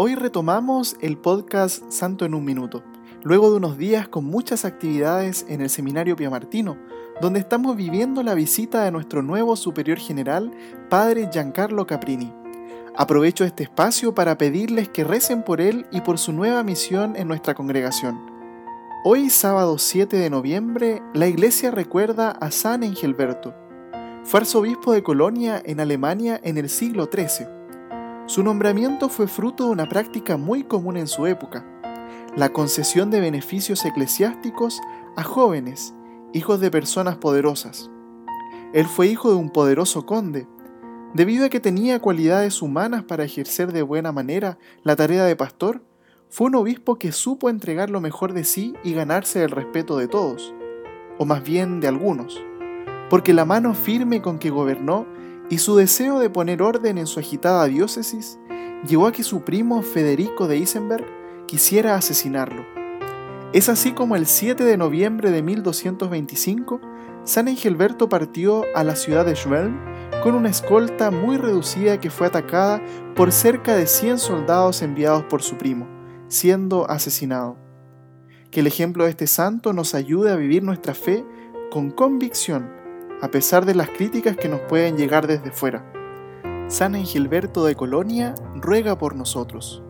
Hoy retomamos el podcast Santo en un Minuto, luego de unos días con muchas actividades en el Seminario Piamartino, donde estamos viviendo la visita de nuestro nuevo Superior General, Padre Giancarlo Caprini. Aprovecho este espacio para pedirles que recen por él y por su nueva misión en nuestra congregación. Hoy, sábado 7 de noviembre, la iglesia recuerda a San Engelberto. Fue arzobispo de Colonia en Alemania en el siglo XIII su nombramiento fue fruto de una práctica muy común en su época, la concesión de beneficios eclesiásticos a jóvenes, hijos de personas poderosas. Él fue hijo de un poderoso conde, debido a que tenía cualidades humanas para ejercer de buena manera la tarea de pastor, fue un obispo que supo entregar lo mejor de sí y ganarse el respeto de todos, o más bien de algunos, porque la mano firme con que gobernó y su deseo de poner orden en su agitada diócesis llevó a que su primo Federico de Isenberg quisiera asesinarlo. Es así como el 7 de noviembre de 1225, San Engelberto partió a la ciudad de Schwelm con una escolta muy reducida que fue atacada por cerca de 100 soldados enviados por su primo, siendo asesinado. Que el ejemplo de este santo nos ayude a vivir nuestra fe con convicción a pesar de las críticas que nos pueden llegar desde fuera. San Gilberto de Colonia ruega por nosotros.